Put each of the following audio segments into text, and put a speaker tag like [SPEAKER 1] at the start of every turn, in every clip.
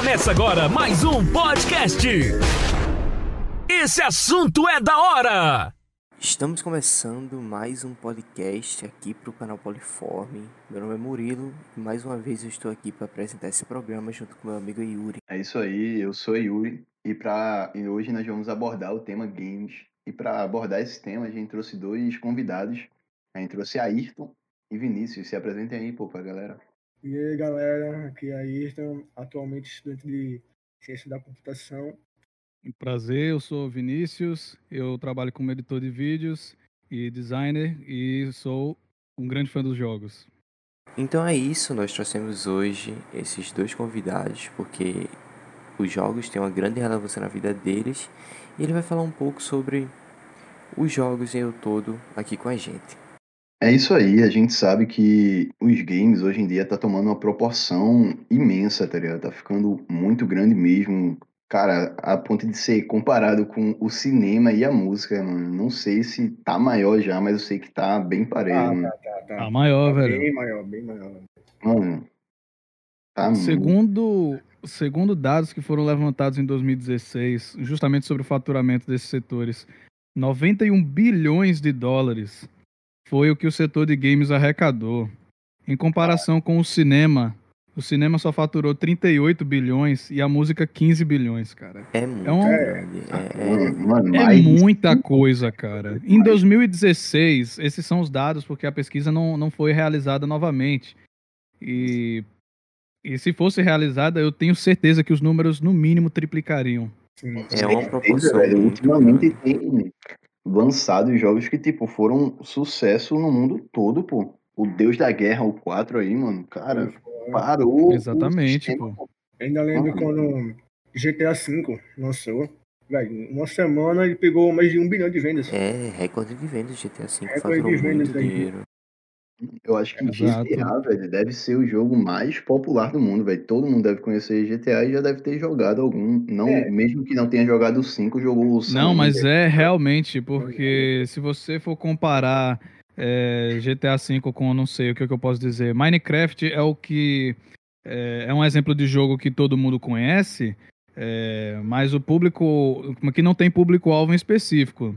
[SPEAKER 1] Começa agora mais um podcast. Esse assunto é da hora.
[SPEAKER 2] Estamos começando mais um podcast aqui para o canal Poliforme. Meu nome é Murilo e mais uma vez eu estou aqui para apresentar esse programa junto com meu amigo Yuri.
[SPEAKER 3] É isso aí, eu sou Yuri e, pra, e hoje nós vamos abordar o tema games. E para abordar esse tema, a gente trouxe dois convidados. A gente trouxe Ayrton e Vinícius. Se apresentem aí, pô, pra galera.
[SPEAKER 4] E aí, galera, aqui é Ayrton, atualmente estudante de Ciência da Computação.
[SPEAKER 5] Prazer, eu sou Vinícius, eu trabalho como editor de vídeos e designer e sou um grande fã dos jogos.
[SPEAKER 2] Então é isso, nós trouxemos hoje esses dois convidados porque os jogos têm uma grande relevância na vida deles e ele vai falar um pouco sobre os jogos em todo aqui com a gente.
[SPEAKER 3] É isso aí, a gente sabe que os games hoje em dia tá tomando uma proporção imensa, tá ligado? Tá ficando muito grande mesmo. Cara, a ponto de ser comparado com o cinema e a música, mano. Não sei se tá maior já, mas eu sei que tá bem parelho,
[SPEAKER 4] Ah,
[SPEAKER 3] mano.
[SPEAKER 4] tá, tá, tá.
[SPEAKER 5] Tá maior,
[SPEAKER 4] Tá
[SPEAKER 5] velho.
[SPEAKER 4] Bem maior, bem maior.
[SPEAKER 3] Mano, tá muito.
[SPEAKER 5] Segundo, segundo dados que foram levantados em 2016, justamente sobre o faturamento desses setores, 91 bilhões de dólares foi o que o setor de games arrecadou. Em comparação com o cinema, o cinema só faturou 38 bilhões e a música 15 bilhões, cara.
[SPEAKER 2] É muito
[SPEAKER 5] É um-.
[SPEAKER 2] É, é-
[SPEAKER 5] É
[SPEAKER 3] mais-
[SPEAKER 5] muita coisa, cara. Em 2016, esses são os dados, porque a pesquisa não, não foi realizada novamente. E, e se fosse realizada, eu tenho certeza que os números, no mínimo, triplicariam.
[SPEAKER 4] Sim.
[SPEAKER 2] É uma proporção
[SPEAKER 3] velho. Ultimamente tem lançado jogos que, tipo, foram sucesso no mundo todo, pô. O Deus da Guerra, o 4 aí, mano, cara, parou. o
[SPEAKER 5] Exatamente, pô.
[SPEAKER 4] Ainda lembro quando GTA V lançou. Velho, uma semana ele pegou mais de um bilhão de vendas.
[SPEAKER 2] é recorde de vendas GTA V,
[SPEAKER 4] Recorde de vendas
[SPEAKER 2] muito
[SPEAKER 4] aí.
[SPEAKER 2] dinheiro.
[SPEAKER 3] Eu acho que
[SPEAKER 5] Exato.
[SPEAKER 3] GTA, velho, deve ser o jogo mais popular do mundo, velho. Todo mundo deve conhecer GTA e já deve ter jogado algum. Não,
[SPEAKER 4] É.
[SPEAKER 3] Mesmo que não tenha jogado o 5, jogou o San
[SPEAKER 5] Não, mas
[SPEAKER 3] Andreas.
[SPEAKER 5] é realmente, porque se você for comparar é, GTA V com, não sei o que, que eu posso dizer, Minecraft é o que. É, é um exemplo de jogo que todo mundo conhece, é, mas o público. que não tem público-alvo em específico.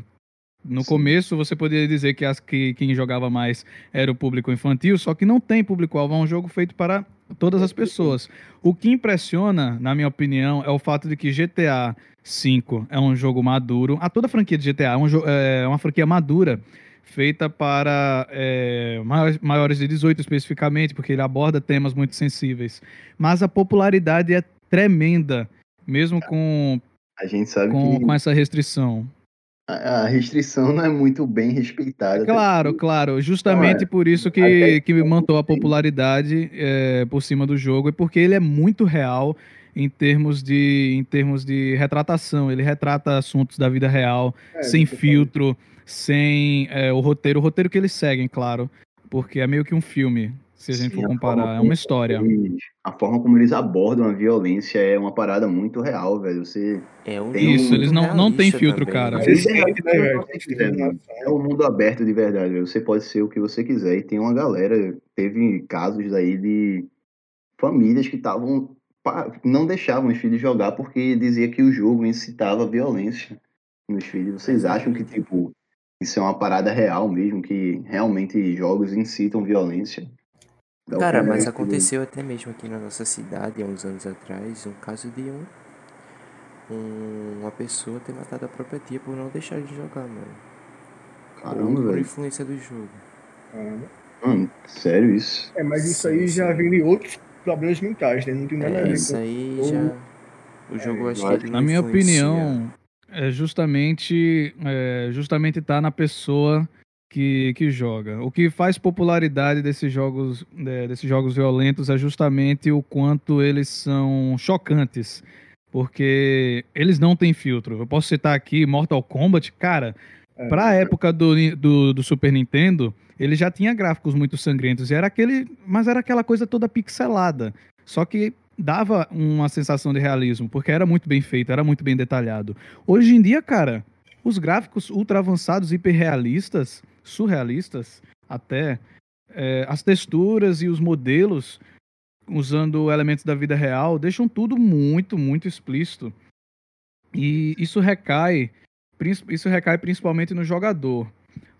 [SPEAKER 5] No
[SPEAKER 3] Sim.
[SPEAKER 5] começo você poderia dizer que, as, que quem jogava mais era o público infantil, só que não tem público-alvo, é um jogo feito para todas as pessoas. O que impressiona, na minha opinião, é o fato de que GTA V é um jogo maduro. A toda a franquia de GTA é, um é uma franquia madura, feita para é, maiores, de 18 especificamente, porque ele aborda temas muito sensíveis. Mas a popularidade é tremenda, mesmo com,
[SPEAKER 3] A gente sabe
[SPEAKER 5] com,
[SPEAKER 3] que
[SPEAKER 5] com essa restrição.
[SPEAKER 3] A a restrição não é muito bem respeitada.
[SPEAKER 5] Claro, claro. Justamente
[SPEAKER 3] é.
[SPEAKER 5] por isso que,
[SPEAKER 3] que
[SPEAKER 5] que mantou a popularidade é, por cima do jogo, e porque ele é muito real em termos de, em termos de retratação. Ele retrata assuntos da vida real,
[SPEAKER 4] É,
[SPEAKER 5] sem filtro, sem é, o roteiro. O roteiro que eles seguem, claro. Porque é meio que um filme, se a gente
[SPEAKER 3] Sim,
[SPEAKER 5] for comparar. É uma história.
[SPEAKER 3] eles- a forma como eles abordam a violência é uma parada muito real, velho. Você
[SPEAKER 2] É um
[SPEAKER 3] Tem
[SPEAKER 5] Isso,
[SPEAKER 3] um
[SPEAKER 5] eles não, não tem
[SPEAKER 2] realista
[SPEAKER 5] filtro,
[SPEAKER 2] também,
[SPEAKER 5] cara.
[SPEAKER 2] né?
[SPEAKER 3] É
[SPEAKER 4] né,
[SPEAKER 3] é. É um mundo aberto de verdade, velho. Você pode ser o que você quiser. E tem uma galera, teve casos aí de famílias que estavam. não deixavam os filhos jogar porque dizia que o jogo incitava violência nos filhos. Vocês acham que, tipo, isso é uma parada real mesmo, que realmente jogos incitam violência? Dá
[SPEAKER 2] Cara,
[SPEAKER 3] opinião
[SPEAKER 2] mas aconteceu até mesmo aqui na nossa cidade, há uns anos atrás, um caso de um, um- uma pessoa ter matado a própria tia por não deixar de jogar, mano.
[SPEAKER 3] Caramba,
[SPEAKER 2] Ou por
[SPEAKER 3] velho.
[SPEAKER 2] influência do jogo.
[SPEAKER 4] Caramba.
[SPEAKER 3] Mano, sério isso?
[SPEAKER 4] É, mas isso
[SPEAKER 2] Sim,
[SPEAKER 4] aí já vem de outros problemas mentais, né? Não tem nada a
[SPEAKER 2] É,
[SPEAKER 4] ver
[SPEAKER 2] isso
[SPEAKER 4] com.
[SPEAKER 2] aí
[SPEAKER 4] ou-
[SPEAKER 2] já. O jogo, eu acho
[SPEAKER 3] eu
[SPEAKER 2] que
[SPEAKER 3] acho-
[SPEAKER 2] ele
[SPEAKER 5] Na minha
[SPEAKER 2] influencia.
[SPEAKER 5] opinião, é justamente é, justamente tá na pessoa que, que joga. O que faz popularidade desses jogos é, desses jogos violentos é justamente o quanto eles são chocantes, porque eles não têm filtro. Eu posso citar aqui Mortal Kombat, cara.
[SPEAKER 4] É.
[SPEAKER 5] Pra época do, do, do Super Nintendo, ele já tinha gráficos muito sangrentos. E era aquele. Mas era aquela coisa toda pixelada. Só que dava uma sensação de realismo, porque era muito bem feito, era muito bem detalhado. Hoje em dia, cara, os gráficos ultra avançados, hiperrealistas, surrealistas, até, é, as texturas e os modelos usando elementos da vida real, deixam tudo muito, muito explícito. E isso recai, isso recai principalmente no jogador.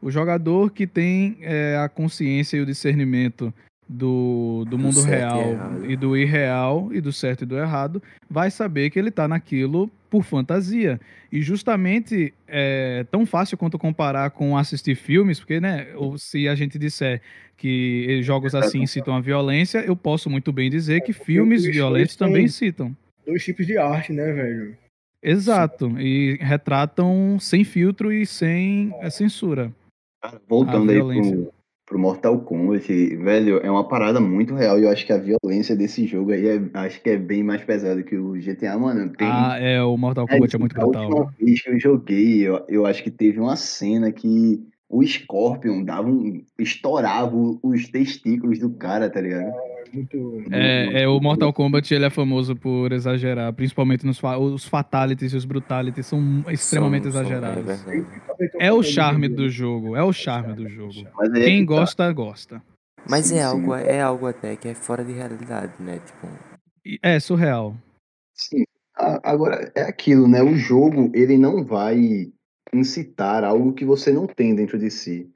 [SPEAKER 5] O jogador que tem é, a consciência e o discernimento do, do, mundo real e, e, do irreal, e do certo e do errado, vai saber que ele está naquilo por fantasia. E justamente é tão fácil quanto comparar com assistir filmes, porque, né, ou se a gente disser que jogos assim citam a violência, eu posso muito bem dizer que filmes violentos também citam.
[SPEAKER 4] Dois tipos de arte, né, velho?
[SPEAKER 5] Exato, e retratam sem filtro e sem é, censura.
[SPEAKER 3] Voltando aí pro, pro Mortal Kombat, velho, é uma parada muito real e eu acho que a violência desse jogo aí é, acho que é bem mais pesada que o GTA, mano.
[SPEAKER 5] Tem, ah, é, o Mortal Kombat é, é muito brutal. A
[SPEAKER 3] última vez que eu joguei, eu, eu acho que teve uma cena que o Scorpion dava um, estourava os testículos do cara, tá ligado?
[SPEAKER 5] Muito... É, é, o Mortal Kombat ele é famoso por exagerar, principalmente nos fa os fatalities e os brutalities são extremamente são, exagerados. São, é, é, o charme do jogo, é o charme do jogo. Quem tá. gosta, gosta.
[SPEAKER 2] Mas sim, é algo, é algo até que é fora de realidade, né? Tipo...
[SPEAKER 5] É surreal.
[SPEAKER 3] Sim. Agora é aquilo, né? O jogo ele não vai incitar algo que você não tem dentro de si.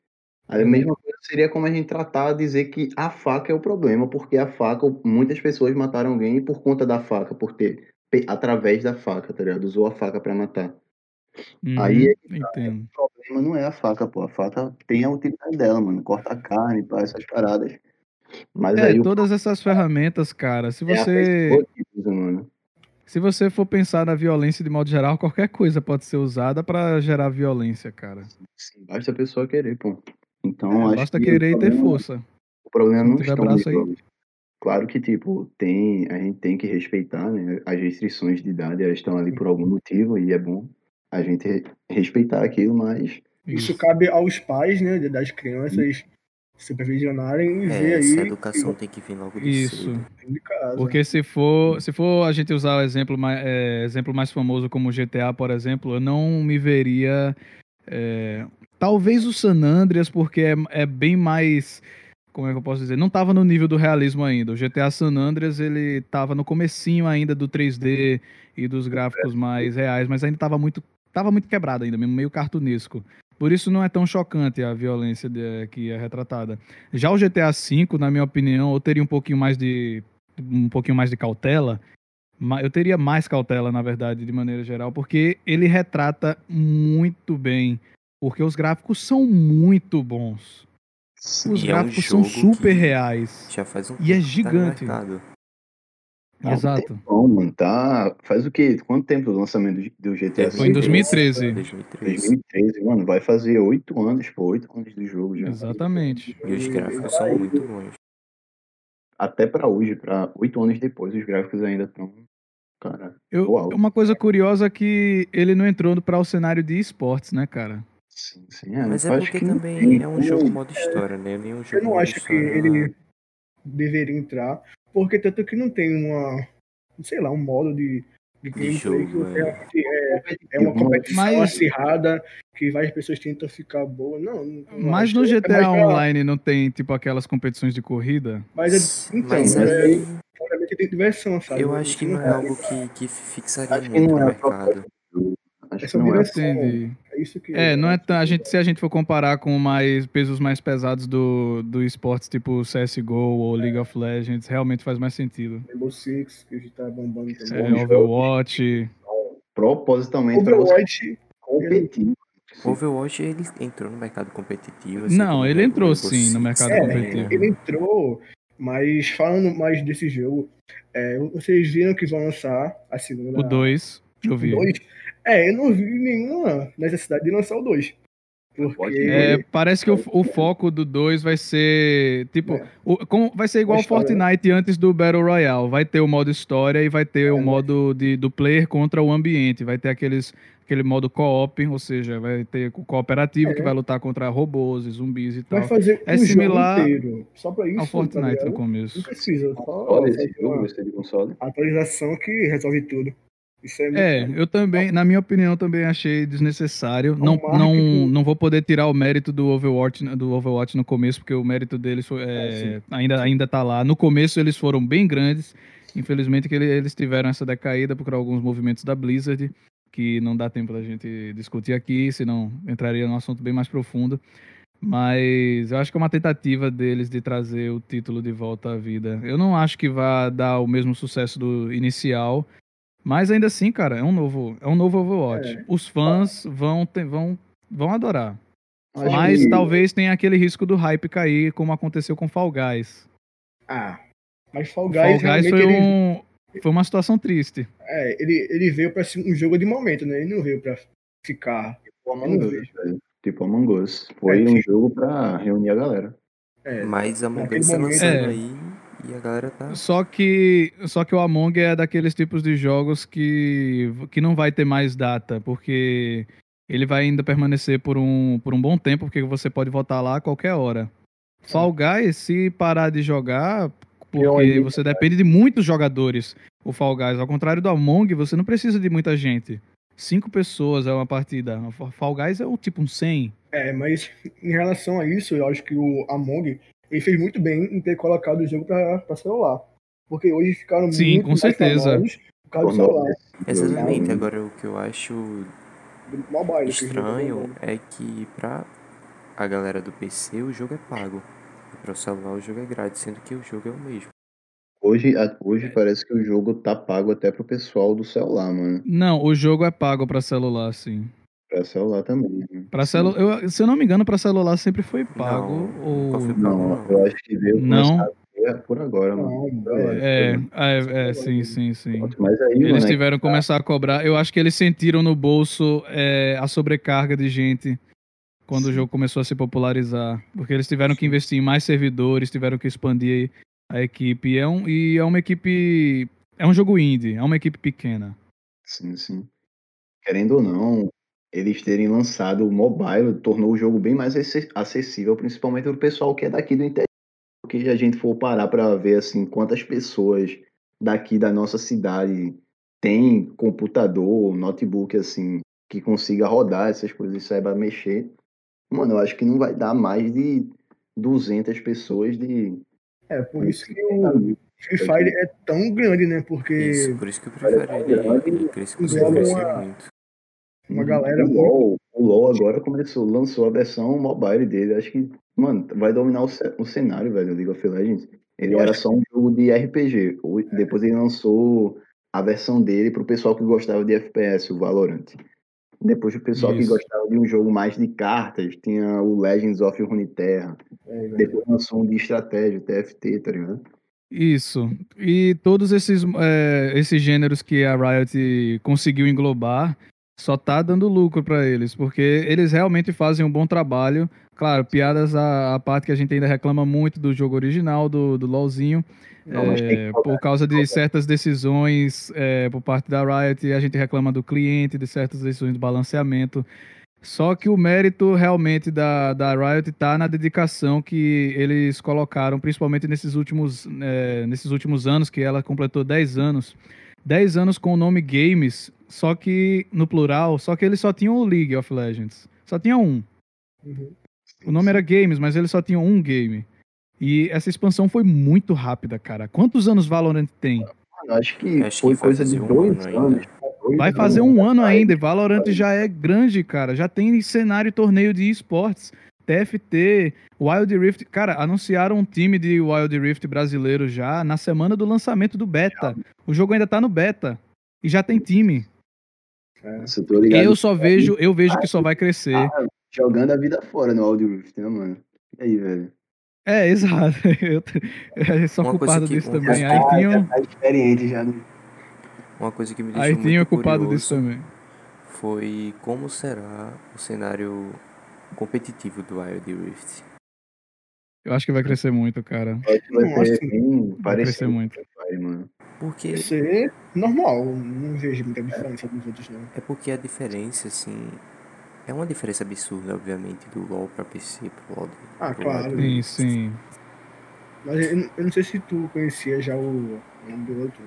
[SPEAKER 3] A uhum. mesma coisa seria como a gente tratar de dizer que a faca é o problema, porque a faca, muitas pessoas mataram alguém por conta da faca, por ter, através da faca, tá ligado? Usou a faca para matar.
[SPEAKER 5] Uhum, Aí tá, o
[SPEAKER 3] problema não é a faca, pô. A faca tem a utilidade dela, mano. Corta a carne, pá, essas paradas.
[SPEAKER 5] Mas é, aí todas o... essas ferramentas, cara, se é você. É mano. Se você for pensar na violência de modo geral, qualquer coisa pode ser usada para gerar violência, cara.
[SPEAKER 3] Sim, basta a pessoa querer, pô. Então,
[SPEAKER 5] é, basta que querer e ter força.
[SPEAKER 3] O problema não, não está aí. Claro que, tipo, tem, a gente tem que respeitar, né? As restrições de idade, elas estão ali por algum motivo e é bom a gente respeitar aquilo, mas...
[SPEAKER 4] Isso cabe aos pais, né, das crianças supervisionarem e é, ver aí.
[SPEAKER 2] Essa educação que... tem que vir logo de Isso.
[SPEAKER 5] Porque se for, se for a gente usar o exemplo mais, é, exemplo mais famoso como GTA, por exemplo, eu não me veria. É, talvez o San Andreas, porque é, é, bem mais. Como é que eu posso dizer? Não estava no nível do realismo ainda. O GTA San Andreas ele estava no comecinho ainda do 3D e dos gráficos mais reais, mas ainda estava muito, tava muito quebrado ainda, mesmo meio cartunesco. Por isso não é tão chocante a violência de, que é retratada. Já o GTA V, na minha opinião, eu teria um pouquinho mais de um pouquinho mais de cautela. Eu teria mais cautela, na verdade, de maneira geral, porque ele retrata muito bem, porque os gráficos são muito bons. Os e gráficos é um são super reais.
[SPEAKER 2] Já faz um
[SPEAKER 5] e é gigante.
[SPEAKER 3] Não, Exato. Bom, mano, tá. Faz o quê? Quanto tempo o lançamento do GTA
[SPEAKER 5] Foi em 2013.
[SPEAKER 3] 2013. mano, vai fazer oito anos, pô, oito anos do jogo já.
[SPEAKER 5] Exatamente.
[SPEAKER 2] E os gráficos são muito bons.
[SPEAKER 3] Até pra hoje, pra oito anos depois, os gráficos ainda estão. Cara,
[SPEAKER 5] Eu, uma coisa curiosa é que ele não entrou para o cenário de esportes, né, cara?
[SPEAKER 3] Sim, sim. É,
[SPEAKER 2] Mas é porque também é um jogo modo história, né? Nenhum jogo
[SPEAKER 4] eu não acho que ele deveria entrar, porque tanto que não tem uma, sei lá, um modo de, de gameplay que é. É, é, uma competição mas... acirrada que várias pessoas tentam ficar boa. Não, não
[SPEAKER 5] mas no GTA é Online não tem, tipo, aquelas competições de corrida?
[SPEAKER 4] Mas, é, então, mas é, é, tem diversão, sabe?
[SPEAKER 2] Eu acho que não é algo que, que fixaria muito no mercado.
[SPEAKER 4] Acho Essa não direção, é. é isso que.
[SPEAKER 5] É, não é a gente se a gente for comparar com mais pesos mais pesados do, do esportes tipo CS:GO ou League of Legends, realmente faz mais sentido.
[SPEAKER 4] Rainbow Six, que a gente tá bombando também.
[SPEAKER 5] É, Overwatch.
[SPEAKER 3] Propositalmente
[SPEAKER 4] Overwatch
[SPEAKER 3] competir.
[SPEAKER 2] Overwatch ele entrou no mercado competitivo. Assim,
[SPEAKER 5] não, ele entrou sim no mercado é, competitivo.
[SPEAKER 4] Ele entrou, mas falando mais desse jogo, é, vocês viram que vão lançar a segunda.
[SPEAKER 5] O 2, eu vi.
[SPEAKER 4] O 2 é, eu não vi nenhuma necessidade de lançar o 2. Porque...
[SPEAKER 5] É, parece que o, o foco do 2 vai ser. Tipo, é. o, como, vai ser igual o Fortnite antes do Battle Royale. Vai ter o modo história e vai ter é, o modo de, do player contra o ambiente. Vai ter aqueles, aquele modo co-op, ou seja, vai ter o cooperativo é. que vai lutar contra robôs e zumbis e tal.
[SPEAKER 4] Vai fazer
[SPEAKER 5] é um similar
[SPEAKER 4] inteiro, só pra isso,
[SPEAKER 5] ao Fortnite tá no começo.
[SPEAKER 4] Não precisa. Só
[SPEAKER 3] Olha esse jogo, de console.
[SPEAKER 4] Atualização que resolve tudo.
[SPEAKER 5] Isso é, é eu também, na minha opinião, também achei desnecessário. É não, não, não vou poder tirar o mérito do Overwatch, do Overwatch no começo, porque o mérito deles foi, é, é ainda, ainda tá lá. No começo eles foram bem grandes. Infelizmente que eles tiveram essa decaída por alguns movimentos da Blizzard, que não dá tempo da gente discutir aqui, senão entraria num assunto bem mais profundo. Mas eu acho que é uma tentativa deles de trazer o título de volta à vida. Eu não acho que vá dar o mesmo sucesso do inicial, mas ainda assim, cara, é um novo, é um novo Overwatch. É. Os fãs vão, ter, vão, vão adorar. Acho mas que... talvez tenha aquele risco do hype cair, como aconteceu com Fall Guys.
[SPEAKER 4] Ah, mas Fall Guys,
[SPEAKER 5] Fall Guys foi, ele... um, foi uma situação triste.
[SPEAKER 4] É, ele, ele veio pra um jogo de momento, né? Ele não veio pra ficar.
[SPEAKER 3] Tipo Among Us, tipo Among Us. Foi é, um jogo pra reunir a galera.
[SPEAKER 2] É, mas Among Us tá lançando é. aí e a galera tá.
[SPEAKER 5] Só que, só que o Among é daqueles tipos de jogos que, que não vai ter mais data, porque ele vai ainda permanecer por um, por um bom tempo, porque você pode voltar lá a qualquer hora. Fall Guys, se parar de jogar, porque você depende de muitos jogadores, o Fall Guys. Ao contrário do Among, você não precisa de muita gente. Cinco pessoas é uma partida. O Fall Guys é o tipo um 100.
[SPEAKER 4] É, mas em relação a isso, eu acho que o Among ele fez muito bem em ter colocado o jogo para celular. Porque hoje ficaram
[SPEAKER 5] Sim,
[SPEAKER 4] muito
[SPEAKER 5] com certeza.
[SPEAKER 4] por causa do celular.
[SPEAKER 2] Exatamente. Agora, o que eu acho Mobile, estranho é que pra a galera do PC o jogo é pago. E para o celular o jogo é grátis, sendo que o jogo é o mesmo.
[SPEAKER 3] Hoje, hoje parece que o jogo tá pago até pro pessoal do celular, mano.
[SPEAKER 5] Não, o jogo é pago para celular, sim.
[SPEAKER 3] Pra celular também. Né?
[SPEAKER 5] Pra celu... eu, se eu não me engano, pra celular sempre foi pago. Não, ou...
[SPEAKER 3] não eu acho que veio
[SPEAKER 5] não.
[SPEAKER 3] por agora, mano.
[SPEAKER 5] É, é, é, sim, sim, sim. Mas aí, eles mano, tiveram que tá... começar a cobrar. Eu acho que eles sentiram no bolso é, a sobrecarga de gente quando sim. o jogo começou a se popularizar. Porque eles tiveram que investir em mais servidores, tiveram que expandir a equipe. É um, e é uma equipe. É um jogo indie, é uma equipe pequena.
[SPEAKER 3] Sim, sim. Querendo ou não, eles terem lançado o mobile tornou o jogo bem mais acessível, principalmente para o pessoal que é daqui do interior. Porque a gente for parar para ver assim quantas pessoas daqui da nossa cidade tem computador, notebook assim que consiga rodar essas coisas e saiba mexer, mano, eu acho que não vai dar mais de 200 pessoas de
[SPEAKER 4] é por isso que o Free Fire é tão grande, né? Porque
[SPEAKER 2] isso, por isso que o Free Fire é, por isso que consegue crescer muito
[SPEAKER 4] uma galera.
[SPEAKER 3] O LoL, o LoL agora começou, lançou a versão mobile dele. Acho que, mano, vai dominar o, o cenário, velho, League of Legends. Ele Eu era só um jogo de RPG. É. Depois ele lançou a versão dele pro pessoal que gostava de FPS, o Valorant. Depois o pessoal Isso. que gostava de um jogo mais de cartas, tinha o Legends of Runeterra. É, Depois lançou um de estratégia, o TFT, tá ligado?
[SPEAKER 5] Isso. E todos esses, é, esses gêneros que a Riot conseguiu englobar só tá dando lucro para eles, porque eles realmente fazem um bom trabalho. Claro, piadas à, à, parte que a gente ainda reclama muito do jogo original, do, do LoLzinho, Não, é, por causa de certas decisões é, por parte da Riot, a gente reclama do cliente, de certas decisões de balanceamento. Só que o mérito realmente da, da Riot está na dedicação que eles colocaram, principalmente nesses últimos, é, nesses últimos anos, que ela completou 10 anos. 10 anos com o nome Games, só que no plural, só que eles só tinham o League of Legends. Só tinha um. Uhum. O nome era Games, mas eles só tinham um game. E essa expansão foi muito rápida, cara. Quantos anos Valorant tem?
[SPEAKER 3] Acho que Acho foi que coisa de dois um anos.
[SPEAKER 5] Vai fazer um ano ainda. Valorant já é grande, cara. Já tem cenário torneio de esportes. TFT, Wild Rift. Cara, anunciaram um time de Wild Rift brasileiro já na semana do lançamento do beta. O jogo ainda tá no beta. E já tem time. É, eu só vejo, eu vejo que só vai crescer. Ah,
[SPEAKER 3] jogando a vida fora no Wild Rift, né, mano? E aí, velho?
[SPEAKER 5] É, exato. Eu, eu sou uma culpado disso também. Aí tinha.
[SPEAKER 3] Tá experiente já. Né?
[SPEAKER 2] Uma coisa que me deixou Aí
[SPEAKER 5] tinha culpado disso também.
[SPEAKER 2] Foi como será o cenário competitivo do Wild Rift.
[SPEAKER 5] Eu acho que vai crescer muito, cara.
[SPEAKER 3] Vai, vai, bem,
[SPEAKER 5] vai crescer muito.
[SPEAKER 3] Vai, mano.
[SPEAKER 2] Porque...
[SPEAKER 4] Vai ser normal, não vejo muita diferença dos outros, não.
[SPEAKER 2] É porque a diferença, assim... É uma diferença absurda, obviamente, do LoL pra PC, pro LoL.
[SPEAKER 4] Ah, pro claro.
[SPEAKER 5] Sim, sim.
[SPEAKER 4] Mas eu, eu, não sei se tu conhecia já o nome do outro.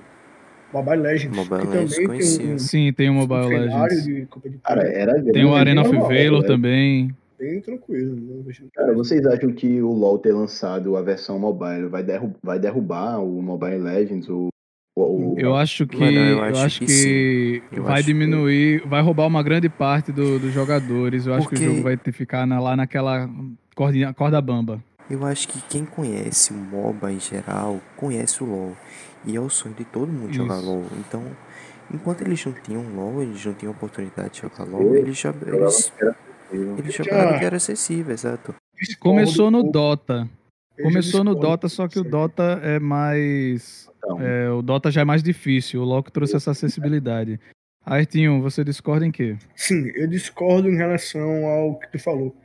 [SPEAKER 4] Mobile Legends.
[SPEAKER 2] Mobile Legends conhecia.
[SPEAKER 5] Um, Sim, tem o Mobile um Legends. De, de
[SPEAKER 3] Cara, era
[SPEAKER 5] tem o Arena of Valor também.
[SPEAKER 4] Bem tranquilo.
[SPEAKER 3] Cara, vocês acham que o LoL ter lançado a versão mobile vai, derru vai derrubar o Mobile Legends? O, o...
[SPEAKER 5] Eu acho que, Mano, eu acho, eu acho que, que vai acho diminuir, que... vai roubar uma grande parte do, dos jogadores. Eu Porque... acho que o jogo vai ter, ficar na, lá naquela corda, corda bamba.
[SPEAKER 2] Eu acho que quem conhece o MOBA em geral, conhece o LoL. E é o sonho de todo mundo Isso. jogar LoL. Então, enquanto eles não tinham LoL, eles não tinham oportunidade de jogar LoL, eles já. Eles, eles jogaram que era acessível, exato.
[SPEAKER 5] Começou no Dota. Começou no Dota, só que o Dota é mais. É, o Dota já é mais difícil. O LoL que trouxe essa acessibilidade. Artinho, você discorda em quê?
[SPEAKER 4] Sim, eu discordo em relação ao que tu falou.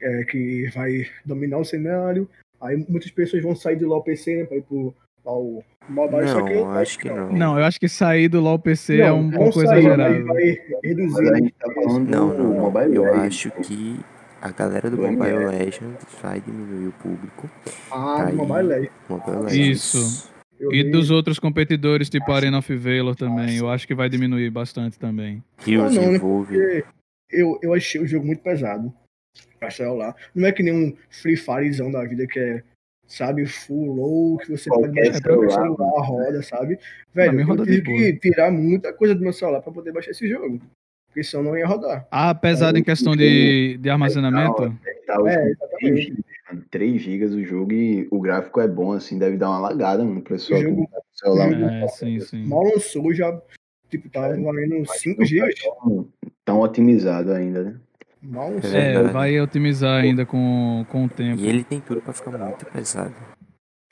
[SPEAKER 4] É, que vai dominar o cenário. Aí muitas pessoas vão sair do LoL PC né, para ir pro ao
[SPEAKER 2] mobile, não, que eu acho que não.
[SPEAKER 5] Não, eu acho que sair do LoL PC não, é um pouco sair, exagerado. Vai
[SPEAKER 3] reduzir. tá
[SPEAKER 2] não, não, mobile eu acho que a galera do Mobile Legends vai diminuir o público.
[SPEAKER 4] Ah, do Mobile Legends.
[SPEAKER 5] Mobile Legends. Isso. Eu e vi. dos outros competidores, tipo Arena of Valor também, eu acho que vai diminuir bastante também.
[SPEAKER 2] Heroes não, Envolve. Né,
[SPEAKER 4] eu, eu achei o jogo muito pesado pra celular. Não é que nem um Free Firezão da vida que é sabe? Full low, que você Qualquer pode baixar celular, celular, roda, sabe? Velho, eu tive que tirar muita coisa do meu celular para poder baixar esse jogo. Porque senão não ia rodar.
[SPEAKER 5] Ah, pesado em questão de, de armazenamento?
[SPEAKER 3] É, exatamente. 3 GB o jogo e o gráfico é bom, assim, deve dar uma lagada, mano, pro pessoal
[SPEAKER 5] jogo...
[SPEAKER 3] tá
[SPEAKER 5] celular. É, sim, sim.
[SPEAKER 4] Mal lançou, já, tipo, tava é, valendo 5 GB.
[SPEAKER 3] Tão otimizado ainda, né?
[SPEAKER 5] É, vai otimizar ainda com, com o tempo.
[SPEAKER 2] E ele tem tudo pra ficar muito pesado.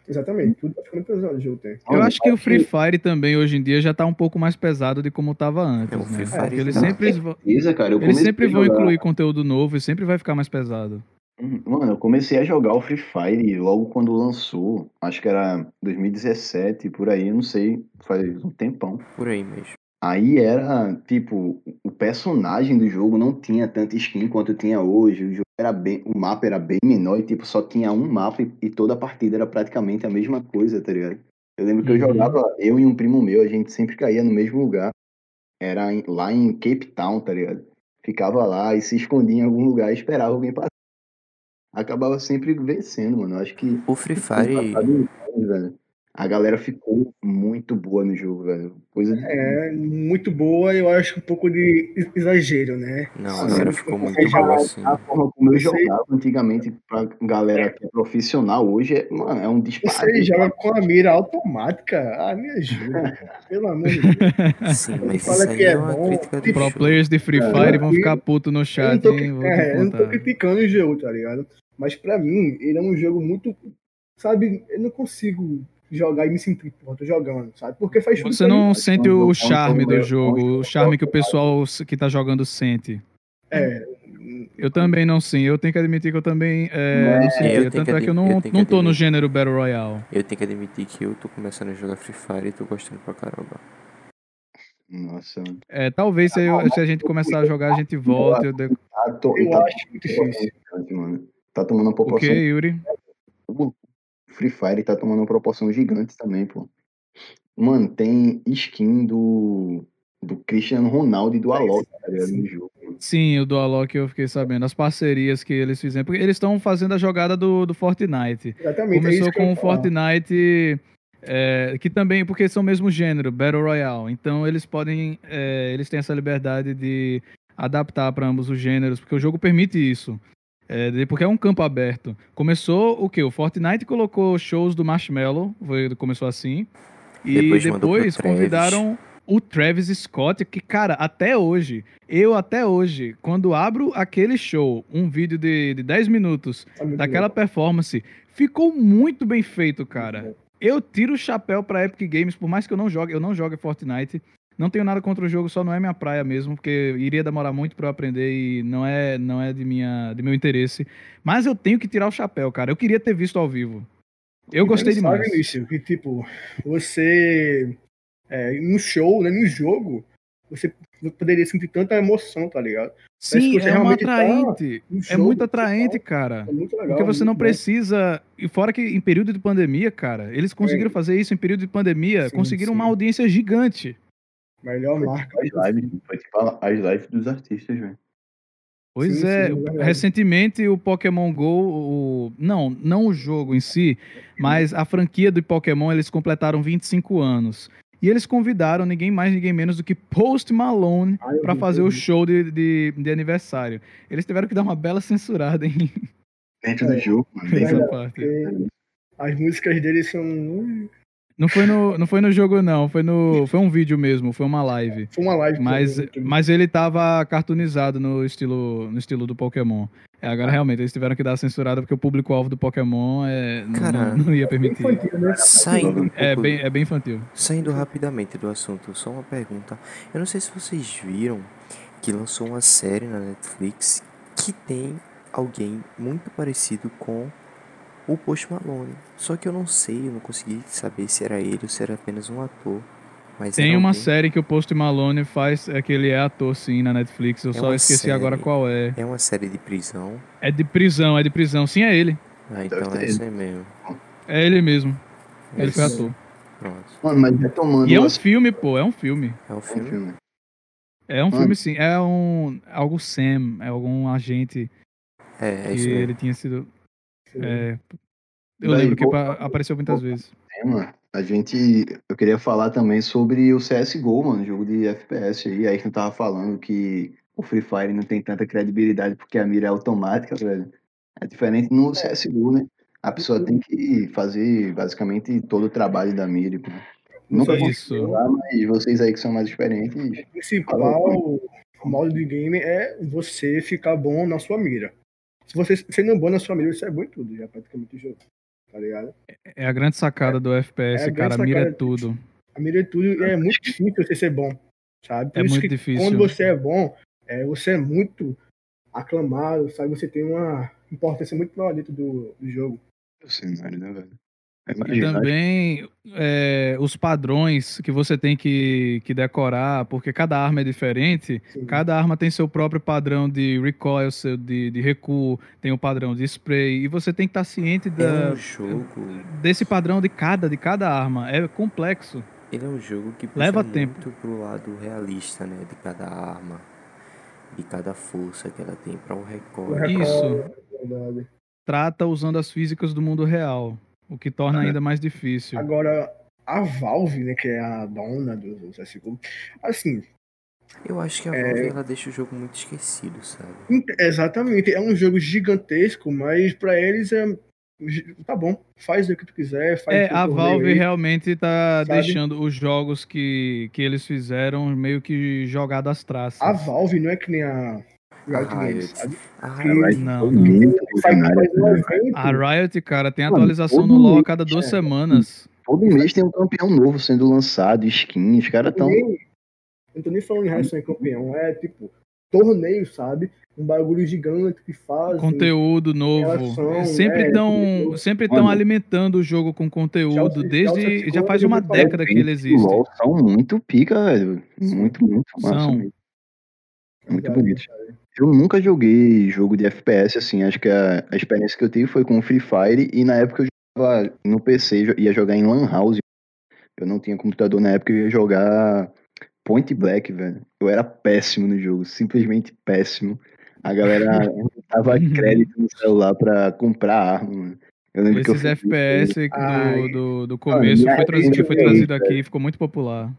[SPEAKER 4] Exatamente, tudo tá ficando pesado o jogo tem.
[SPEAKER 5] Eu acho que o Free Fire também hoje em dia já tá um pouco mais pesado de como tava antes. É, o Free né? Fire eles sempre,
[SPEAKER 3] certeza, cara,
[SPEAKER 5] eles sempre vão incluir conteúdo novo e sempre vai ficar mais pesado.
[SPEAKER 3] Hum, mano, eu comecei a jogar o Free Fire logo quando lançou, acho que era 2017, por aí, não sei, faz um tempão.
[SPEAKER 2] Por aí mesmo.
[SPEAKER 3] Aí era, tipo, o personagem do jogo não tinha tanta skin quanto tinha hoje. O jogo era bem, o mapa era bem menor e tipo só tinha um mapa e, e toda a partida era praticamente a mesma coisa, tá ligado? Eu lembro que eu uhum. jogava, eu e um primo meu, a gente sempre caía no mesmo lugar. Era em, lá em Cape Town, tá ligado? Ficava lá e se escondia em algum lugar e esperava alguém passar. Acabava sempre vencendo, mano. Eu acho que.
[SPEAKER 2] O Free Fire
[SPEAKER 3] a galera ficou muito boa no jogo, velho. Coisa de...
[SPEAKER 4] É, muito boa, eu acho um pouco de exagero, né?
[SPEAKER 2] Não, a galera ficou muito boa, assim.
[SPEAKER 3] A forma como eu jogava antigamente pra galera que é profissional, hoje é, mano, é um disparo.
[SPEAKER 4] Você joga com a mira automática? Ah, me ajuda, pelo amor de Deus.
[SPEAKER 2] Sim, mas Fala que é, é uma bom. crítica
[SPEAKER 5] do Pro players de Free Fire é, vão ficar putos no chat,
[SPEAKER 4] eu hein? É, eu não tô criticando o jogo, tá ligado? Mas pra mim, ele é um jogo muito... Sabe, eu não consigo jogar e me sentir, pô, tô jogando, sabe? Porque faz
[SPEAKER 5] Você não sente o charme do jogo, o charme que o pessoal que tá jogando sente.
[SPEAKER 4] É.
[SPEAKER 5] Eu também não sim, eu tenho que admitir que eu também é, não senti. Tanto é que eu não, eu não tô no gênero Battle Royale.
[SPEAKER 2] Eu tenho que admitir que eu tô começando a jogar Free Fire e tô gostando pra caramba.
[SPEAKER 3] Nossa.
[SPEAKER 5] É, talvez se, eu, se, a gente começar a jogar, a gente volte. Eu,
[SPEAKER 3] eu, eu tá, acho muito difícil. Tá tomando uma proporção.
[SPEAKER 5] O que, Yuri?
[SPEAKER 3] Free Fire tá tomando uma proporção gigante também, pô. Mano, tem skin do, do Cristiano Ronaldo e do Alok, tá no jogo.
[SPEAKER 5] Sim, o do Alok eu fiquei sabendo. As parcerias que eles fizeram. Porque eles estão fazendo a jogada do, do Fortnite.
[SPEAKER 4] Exatamente.
[SPEAKER 5] É Começou é com o Fortnite. É, que também, porque são o mesmo gênero, Battle Royale. Então eles podem. É, eles têm essa liberdade de adaptar para ambos os gêneros, porque o jogo permite isso. É, porque é um campo aberto. Começou o que? O Fortnite colocou shows do Marshmallow, foi, começou assim. E depois, depois convidaram o Travis Scott, que, cara, até hoje, eu até hoje, quando abro aquele show, um vídeo de, de 10 minutos é daquela performance, ficou muito bem feito, cara. Eu tiro o chapéu pra Epic Games, por mais que eu não jogue, eu não jogue Fortnite. Não tenho nada contra o jogo, só não é minha praia mesmo, porque iria demorar muito para eu aprender e não é, não é de, minha, de meu interesse. Mas eu tenho que tirar o chapéu, cara. Eu queria ter visto ao vivo. Eu e gostei demais.
[SPEAKER 4] Sabe, Início, que tipo, você é, no show, né, no jogo, você poderia sentir tanta emoção, tá ligado?
[SPEAKER 5] Sim, é tá atraente. Tá é muito atraente, cara. É muito legal, porque você não bom. precisa. E fora que em período de pandemia, cara, eles conseguiram é. fazer isso em período de pandemia, sim, conseguiram sim. uma audiência gigante.
[SPEAKER 4] Melhor marca.
[SPEAKER 3] As lives, foi tipo as lives dos artistas, velho.
[SPEAKER 5] Pois sim, é, recentemente o Pokémon Go, o... não, não o jogo em si, mas a franquia do Pokémon, eles completaram 25 anos. E eles convidaram ninguém mais, ninguém menos do que Post Malone para fazer o show de, de, de, aniversário. Eles tiveram que dar uma bela censurada em.
[SPEAKER 3] Dentro do jogo, mano. Dentro
[SPEAKER 4] parte. As músicas deles são.
[SPEAKER 5] Não foi no, não foi no jogo, não. Foi, no, foi um vídeo mesmo, foi uma live.
[SPEAKER 4] Foi uma live.
[SPEAKER 5] Mas, mas ele tava cartoonizado no estilo, no estilo do Pokémon. É, agora, realmente, eles tiveram que dar a censurada porque o público-alvo do Pokémon é, não, não, ia permitir. É,
[SPEAKER 2] infantil, né? Saindo um
[SPEAKER 5] é, bem, é bem infantil.
[SPEAKER 2] Saindo rapidamente do assunto, só uma pergunta. Eu não sei se vocês viram que lançou uma série na Netflix que tem alguém muito parecido com o Post Malone. Só que eu não sei, eu não consegui saber se era ele ou se era apenas um ator. Mas
[SPEAKER 5] Tem uma alguém... série que o Post Malone faz, é que ele é ator sim na Netflix, eu é só esqueci série... agora qual é.
[SPEAKER 2] É uma série de prisão.
[SPEAKER 5] É de prisão, é de prisão, sim, é ele.
[SPEAKER 2] Ah, então é esse aí mesmo.
[SPEAKER 5] É ele mesmo. É ele foi ator.
[SPEAKER 3] Pronto. Mano, mas retomando.
[SPEAKER 5] E é um filme, pô, é um filme.
[SPEAKER 2] É um filme.
[SPEAKER 5] É um filme, sim. É um. Algo Sam, é algum agente.
[SPEAKER 2] É, é
[SPEAKER 5] que ele tinha sido. É, eu lembro que apareceu muitas vezes.
[SPEAKER 3] Tema, a gente. Eu queria falar também sobre o CSGO, mano, jogo de FPS aí. Aí a gente tava falando que o Free Fire não tem tanta credibilidade porque a mira é automática, velho. É diferente no é. CSGO, né? A pessoa tem que fazer basicamente todo o trabalho da mira. Né?
[SPEAKER 5] Nunca isso.
[SPEAKER 3] Lá, mas vocês aí que são mais experientes.
[SPEAKER 4] O principal modo de game é você ficar bom na sua mira. Se você sendo bom na sua mira, você é bom em tudo, já praticamente o jogo tá ligado?
[SPEAKER 5] É a grande sacada é, do FPS, é cara. A mira é tudo.
[SPEAKER 4] A mira é tudo e é muito difícil você ser bom, sabe?
[SPEAKER 5] Por é muito difícil.
[SPEAKER 4] Quando você é bom, é, você é muito aclamado, sabe? Você tem uma importância muito maior dentro do, do jogo.
[SPEAKER 3] O cenário, né, velho?
[SPEAKER 5] E também é, os padrões que você tem que, que decorar, porque cada arma é diferente, Sim. cada arma tem seu próprio padrão de recoil, seu de, de recuo, tem o padrão de spray, e você tem que estar ciente da,
[SPEAKER 2] é um jogo...
[SPEAKER 5] desse padrão de cada, de cada arma. É complexo.
[SPEAKER 2] Ele é um jogo que
[SPEAKER 5] leva
[SPEAKER 2] muito
[SPEAKER 5] tempo
[SPEAKER 2] pro lado realista, né, de cada arma, de cada força que ela tem para um recoil.
[SPEAKER 5] Isso. É Trata usando as físicas do mundo real. O que torna ainda mais difícil.
[SPEAKER 4] Agora, a Valve, né, que é a dona do CSGO, assim.
[SPEAKER 2] Eu acho que a Valve é... ela deixa o jogo muito esquecido, sabe?
[SPEAKER 4] Exatamente. É um jogo gigantesco, mas para eles é. Tá bom, faz o que tu quiser. Faz
[SPEAKER 5] é, a Valve aí, realmente tá sabe? deixando os jogos que, que eles fizeram meio que jogados às traças.
[SPEAKER 4] A Valve não é que nem a Riot Games, sabe?
[SPEAKER 5] A Riot, não, não. A Riot, cara, tem atualização no LoL a cada duas é, semanas.
[SPEAKER 3] Todo mês tem um campeão novo sendo lançado, skins, os caras tão...
[SPEAKER 4] Não tô nem falando em relação a campeão, é tipo, torneio, sabe? Um bagulho gigante que faz.
[SPEAKER 5] Conteúdo novo. Relação, sempre estão é, sempre estão alimentando o jogo com conteúdo desde já faz uma década que ele existe. LOL
[SPEAKER 3] são muito pica, velho. Muito, muito massa. São. Muito bonito. Eu nunca joguei jogo de FPS, assim, acho que a, a experiência que eu tive foi com Free Fire e na época eu jogava no PC, ia jogar em Lan House. Eu não tinha computador na época, eu ia jogar Point Black, velho. Eu era péssimo no jogo, simplesmente péssimo. A galera dava crédito no celular pra comprar arma, mano.
[SPEAKER 5] Eu lembro Esses que eu FPS do, do, do, começo ah, foi, trazido, foi trazido aqui e ficou muito popular.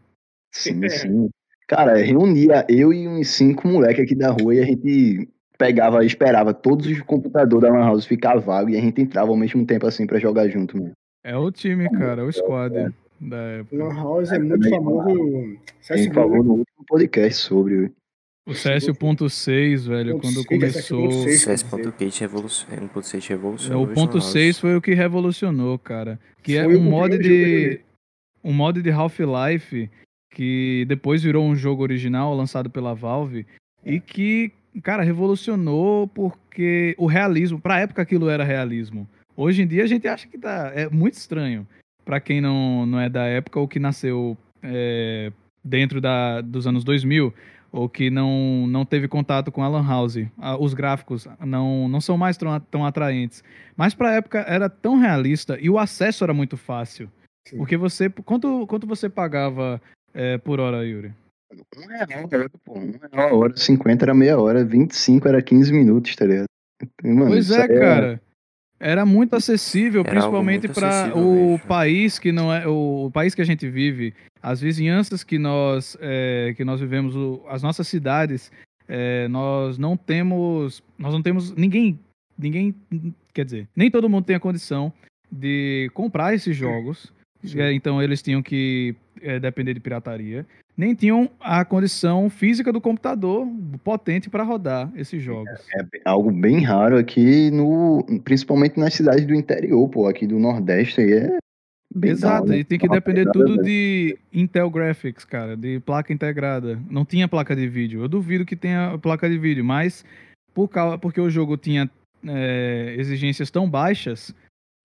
[SPEAKER 3] Sim, sim. Cara, reunia eu e uns cinco moleques aqui da rua e a gente pegava, esperava todos os computadores da Lan House ficar vago e a gente entrava ao mesmo tempo assim pra jogar junto, mano.
[SPEAKER 5] É o time, cara, é o squad é. da época.
[SPEAKER 4] Lan House é, é muito famoso.
[SPEAKER 3] Quem falou no último podcast sobre.
[SPEAKER 5] O CS.6, velho, quando começou. O
[SPEAKER 2] CS.6 revolucionou.
[SPEAKER 5] O ponto 6 foi o que revolucionou, cara. Que é um mod de. Um mod de Half-Life que depois virou um jogo original lançado pela Valve e que, cara, revolucionou porque o realismo, pra época aquilo era realismo. Hoje em dia a gente acha que tá, é muito estranho para quem não, não é da época ou que nasceu é, dentro da, dos anos 2000, ou que não, não teve contato com a Lan House. Os gráficos não, não são mais tão, tão atraentes. Mas para a época era tão realista e o acesso era muito fácil. Sim. Porque você. Quanto, quanto você pagava é, por hora, Yuri?
[SPEAKER 3] Um real, pô. Um real a hora, 50 era meia hora, 25 era 15 minutos, tá ligado?
[SPEAKER 5] Mano, pois é, cara. Era muito acessível, era principalmente para o mesmo. país que não é o país que a gente vive, as vizinhanças que nós é, que nós vivemos, o, as nossas cidades, é, nós não temos, nós não temos ninguém, ninguém, quer dizer, nem todo mundo tem a condição de comprar esses jogos. É, então eles tinham que é, depender de pirataria nem tinham a condição física do computador potente para rodar esses jogos.
[SPEAKER 3] É, é, algo bem raro aqui, no, principalmente nas cidades do interior, pô, aqui do Nordeste aí é
[SPEAKER 5] bem Exato, e tem que depender tudo né? de Intel Graphics, cara, de placa integrada. Não tinha placa de vídeo. Eu duvido que tenha placa de vídeo, mas por causa, porque o jogo tinha é, exigências tão baixas,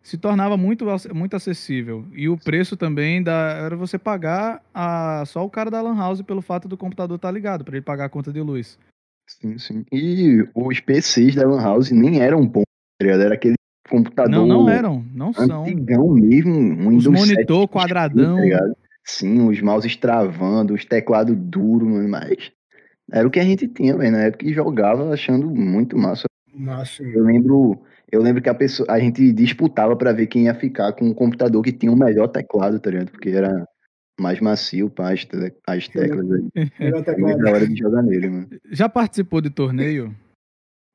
[SPEAKER 5] se tornava muito, muito acessível. E o preço também da, era você pagar a, só o cara da Lan House pelo fato do computador estar tá ligado, para ele pagar a conta de luz.
[SPEAKER 3] Sim, sim. E os PCs da Lan House nem eram bons, tá era aquele computador.
[SPEAKER 5] Não, não eram, não são.
[SPEAKER 3] Mesmo,
[SPEAKER 5] um os monitor 7, quadradão. Tá
[SPEAKER 3] sim, os mouses travando, os teclados duros, mano, mas era o que a gente tinha, velho, na época que jogava achando muito massa.
[SPEAKER 4] Massa.
[SPEAKER 3] Eu lembro eu lembro que a pessoa, a gente disputava para ver quem ia ficar com o computador que tinha o melhor teclado, tá ligado? Porque era mais macio para as, te as teclas aí. Melhor hora de jogar nele, mano.
[SPEAKER 5] Já participou de torneio?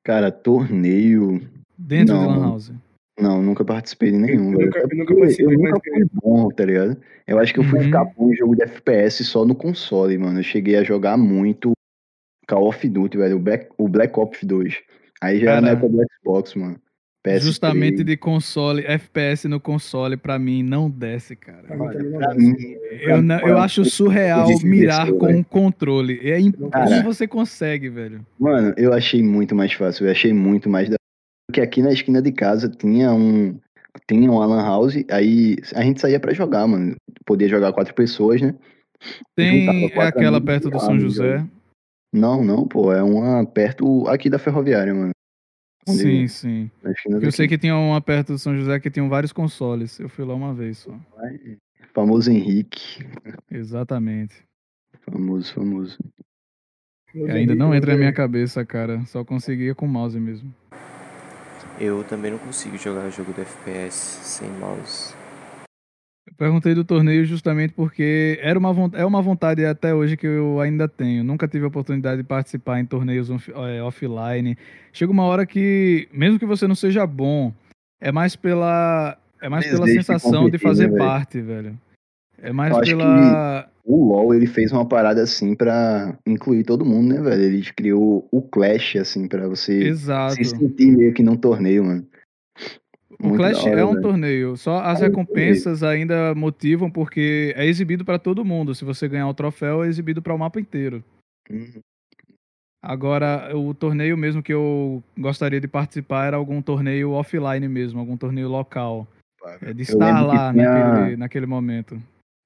[SPEAKER 3] Cara, torneio.
[SPEAKER 5] Dentro não, do Lan House?
[SPEAKER 3] Não, nunca participei de nenhum. Eu, nunca, eu nunca, eu nunca fui bom, tá ligado? Eu acho que eu fui uhum. ficar bom em jogo de FPS só no console, mano. Eu cheguei a jogar muito Call of Duty, velho. O Black, o Black Ops 2. Aí já Cara, era na época do Xbox, mano.
[SPEAKER 5] PS3. Justamente de console, FPS no console, pra mim, não desce, cara.
[SPEAKER 3] Olha, mim,
[SPEAKER 5] eu, não, eu acho surreal mirar com um controle. É imp... Cara, Como você consegue, velho?
[SPEAKER 3] Mano, eu achei muito mais fácil. Eu achei muito mais da. Porque aqui na esquina de casa tinha um. Tinha um Alan House, aí a gente saía pra jogar, mano. Podia jogar quatro pessoas, né?
[SPEAKER 5] Tem é aquela perto do São José.
[SPEAKER 3] Não, não, pô. É uma perto aqui da ferroviária, mano.
[SPEAKER 5] Sim, sim. Eu sei que tinha uma perto do São José que tinham vários consoles. Eu fui lá uma vez só.
[SPEAKER 3] Famoso Henrique.
[SPEAKER 5] Exatamente.
[SPEAKER 3] Famoso, famoso.
[SPEAKER 5] ainda não entra na minha cabeça, cara. Só conseguia com mouse mesmo.
[SPEAKER 2] Eu também não consigo jogar jogo do FPS sem mouse.
[SPEAKER 5] Perguntei do torneio justamente porque era uma, é uma vontade até hoje que eu ainda tenho. Nunca tive a oportunidade de participar em torneios é, offline. Chega uma hora que, mesmo que você não seja bom, é mais pela, é mais pela sensação de, de fazer né, parte, velho. É mais eu pela.
[SPEAKER 3] o LoL ele fez uma parada assim para incluir todo mundo, né, velho? Ele criou o Clash assim para você
[SPEAKER 5] Exato. se
[SPEAKER 3] sentir meio que num torneio, mano.
[SPEAKER 5] O Clash hora, é um torneio, só as recompensas ainda motivam porque é exibido para todo mundo. Se você ganhar o troféu, é exibido para o mapa inteiro. Uhum. Agora, o torneio mesmo que eu gostaria de participar era algum torneio offline mesmo, algum torneio local. É de estar lá tinha... naquele, naquele momento.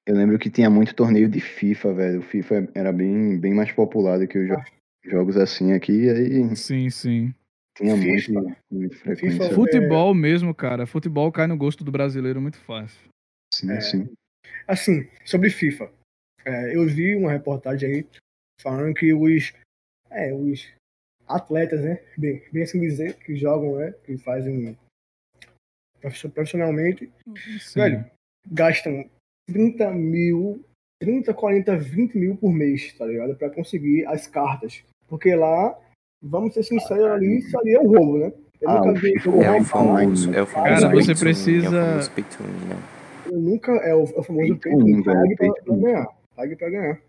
[SPEAKER 3] Eu lembro que tinha muito torneio de FIFA, velho. O FIFA era bem, bem mais popular do que os jogos assim aqui. Aí...
[SPEAKER 5] Sim, sim.
[SPEAKER 3] Tinha muito, muito frequência.
[SPEAKER 5] Futebol é... mesmo, cara. Futebol cai no gosto do brasileiro muito fácil.
[SPEAKER 3] Sim, é... sim.
[SPEAKER 4] Assim, sobre FIFA. É, eu vi uma reportagem aí falando que os, é, os atletas, né? Bem, bem assim dizer, que jogam, né? Que fazem profissionalmente, sim. velho, gastam 30 mil, 30, 40, 20 mil por mês, tá ligado? Pra conseguir as cartas. Porque lá vamos ser sinceros ali, isso ali é um roubo, né? Eu
[SPEAKER 2] ah, nunca vi é o famoso, é o famoso
[SPEAKER 5] Cara, você precisa... É
[SPEAKER 4] né? Eu nunca, é o, é o famoso pay to pague pra, pra ganhar. Pague pra ganhar.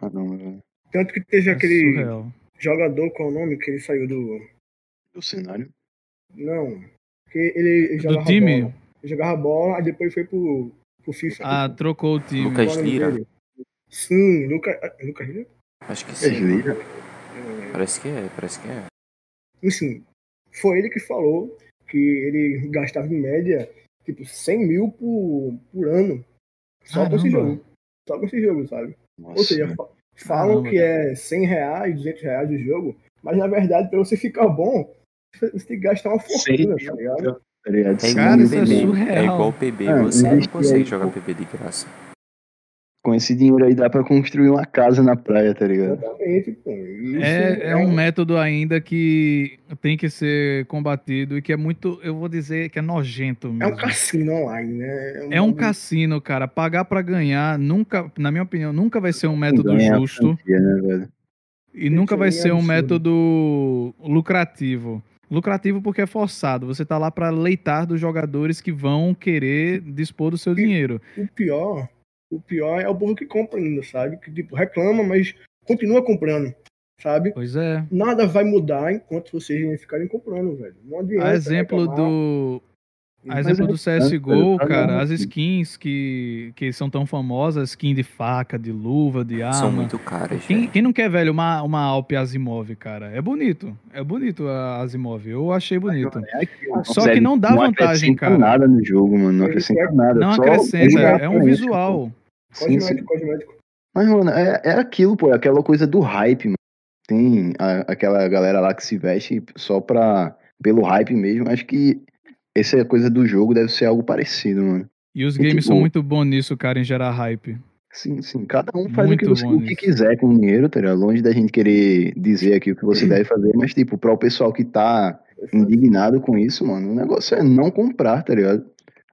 [SPEAKER 3] Caramba.
[SPEAKER 4] Tanto que teve é aquele surreal. jogador, qual é o nome, que ele saiu do...
[SPEAKER 3] Do cenário?
[SPEAKER 4] Não. Que ele, ele jogava
[SPEAKER 5] do time?
[SPEAKER 4] bola. Ele jogava bola, aí depois foi pro, pro FIFA.
[SPEAKER 5] Ah, trocou o time.
[SPEAKER 2] Lucas Lira.
[SPEAKER 4] Sim, Lucas... Lucas Lira?
[SPEAKER 2] Acho que sim. Lira. Parece que é, parece que é.
[SPEAKER 4] Enfim, foi ele que falou que ele gastava em média tipo 100 mil por, por ano só Caramba. com esse jogo. Só com esse jogo, sabe? Nossa. Ou seja, Falam que é 100 reais, 200 reais o jogo, mas na verdade, para você ficar bom, você tem que gastar uma fortuna, tá ligado?
[SPEAKER 2] É Cara, isso é surreal. É igual PB, ah, você não consegue jogar PB de graça.
[SPEAKER 3] Com esse dinheiro aí dá pra construir uma casa na praia, tá ligado? Exatamente,
[SPEAKER 5] pô. É, é um método ainda que tem que ser combatido e que é muito, eu vou dizer que é nojento mesmo.
[SPEAKER 4] É um cassino online, né?
[SPEAKER 5] É um, é um cassino, cara. Pagar para ganhar nunca, na minha opinião, nunca vai ser um método justo. Franquia, né, velho? E nunca vai ser um método lucrativo. Lucrativo porque é forçado. Você tá lá para leitar dos jogadores que vão querer dispor do seu dinheiro.
[SPEAKER 4] O pior o pior é o povo que compra ainda, sabe? Que tipo, reclama, mas continua comprando, sabe?
[SPEAKER 5] Pois é.
[SPEAKER 4] Nada vai mudar enquanto vocês ficarem comprando, velho. Não adianta.
[SPEAKER 5] A exemplo reclamar. do. A exemplo do CSGO, cara, as skins que, que são tão famosas, skin de faca, de luva, de arma.
[SPEAKER 2] São muito caras.
[SPEAKER 5] Quem, quem não quer, velho, uma, uma Alp Asimov, cara? É bonito. É bonito a Asimov. Eu achei bonito. Só que não dá não vantagem, cara.
[SPEAKER 3] Não acrescenta nada no jogo, mano. Não acrescenta nada.
[SPEAKER 5] Não acrescenta. É um visual.
[SPEAKER 4] Sim, sim. cosmético.
[SPEAKER 3] Mas, mano, é, é aquilo, pô. É aquela coisa do hype, mano. Tem a, aquela galera lá que se veste só pra, pelo hype mesmo. Acho que essa coisa do jogo deve ser algo parecido, mano.
[SPEAKER 5] E os games tipo, são muito bons nisso, cara, em gerar hype.
[SPEAKER 3] Sim, sim. Cada um faz muito o que, o que quiser com o dinheiro, tá ligado? Longe da gente querer dizer aqui o que você deve fazer, mas, tipo, para o pessoal que tá indignado com isso, mano, o negócio é não comprar, tá ligado?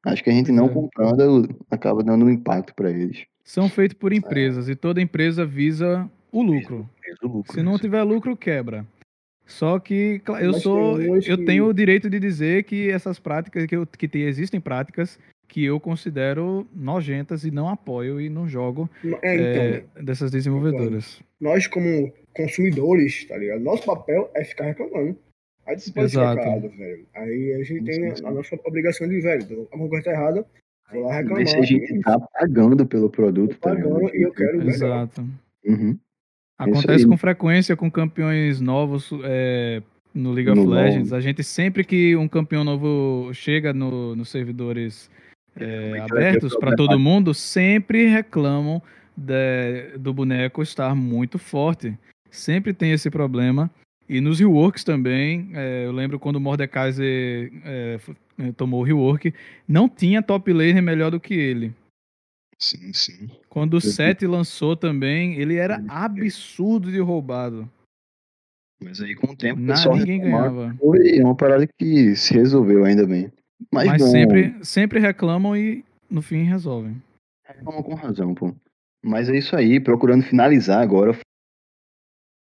[SPEAKER 3] Acho que a gente não é. comprando acaba dando um impacto para eles.
[SPEAKER 5] São feitos por empresas é. e toda empresa visa o lucro. O lucro Se não tiver lucro, quebra. Só que eu Mas sou, eu tenho o direito de dizer que essas práticas que, eu, que tem, existem práticas que eu considero nojentas e não apoio e não jogo é, então, é, dessas desenvolvedoras.
[SPEAKER 4] Nós como consumidores, tá ligado? Nosso papel é ficar reclamando. Aí você pode Exato. Errado, velho. Aí a gente tem a nossa obrigação de, velho, alguma coisa tá errada, vou lá reclamar.
[SPEAKER 3] A gente tá pagando pelo produto.
[SPEAKER 4] Tá pagando e eu quero
[SPEAKER 5] Exato. Uhum. Acontece com frequência com campeões novos é, no League of no Legends. A gente sempre que um campeão novo chega no, nos servidores é, abertos para todo mundo, sempre reclamam de, do boneco estar muito forte. Sempre tem esse problema. E nos reworks também, é, eu lembro quando o Mordekaiser é, é, tomou o rework, não tinha top laner melhor do que ele.
[SPEAKER 3] Sim, sim.
[SPEAKER 5] Quando o 7 lançou também, ele era absurdo de roubado.
[SPEAKER 3] Mas aí com o tempo
[SPEAKER 5] pessoal ninguém ganhava.
[SPEAKER 3] Foi uma parada que se resolveu ainda bem. Mas,
[SPEAKER 5] Mas sempre, sempre reclamam e no fim resolvem.
[SPEAKER 3] Reclamam com razão, pô. Mas é isso aí, procurando finalizar agora,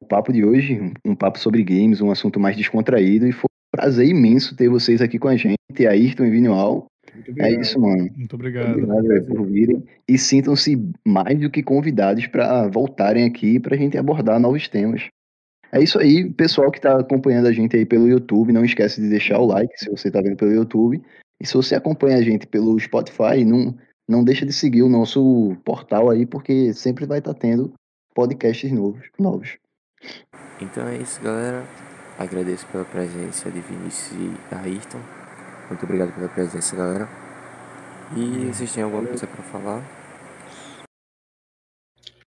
[SPEAKER 3] o papo de hoje, um papo sobre games, um assunto mais descontraído, e foi um prazer imenso ter vocês aqui com a gente, Ayrton e Vinhoal. É isso, mano.
[SPEAKER 5] Muito obrigado.
[SPEAKER 3] Obrigado por virem. E sintam-se mais do que convidados para voltarem aqui para a gente abordar novos temas. É isso aí, pessoal que está acompanhando a gente aí pelo YouTube, não esquece de deixar o like se você está vendo pelo YouTube. E se você acompanha a gente pelo Spotify, não, não deixa de seguir o nosso portal aí, porque sempre vai estar tá tendo podcasts novos. novos.
[SPEAKER 2] Então é isso, galera. Agradeço pela presença de Vinícius e Ayrton. Muito obrigado pela presença, galera. E vocês têm alguma coisa para falar?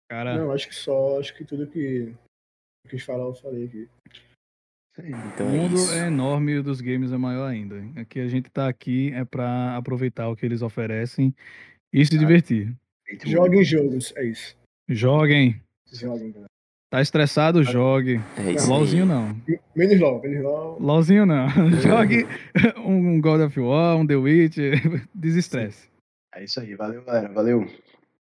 [SPEAKER 4] Cara... Não, acho que só, acho que tudo que eu quis falar eu falei aqui.
[SPEAKER 5] Então o é mundo é, é, enorme e o dos games é maior ainda. Aqui a gente tá aqui é para aproveitar o que eles oferecem e se divertir.
[SPEAKER 4] Joguem jogos, é isso.
[SPEAKER 5] Joguem.
[SPEAKER 4] Joguem, galera.
[SPEAKER 5] Tá estressado, jogue.
[SPEAKER 2] É isso
[SPEAKER 5] LOLzinho não.
[SPEAKER 4] Menos LOL, menos LOL.
[SPEAKER 5] LOLzinho não. jogue um God of War, um The Witch. Desestresse.
[SPEAKER 3] É isso aí. Valeu, galera. Valeu.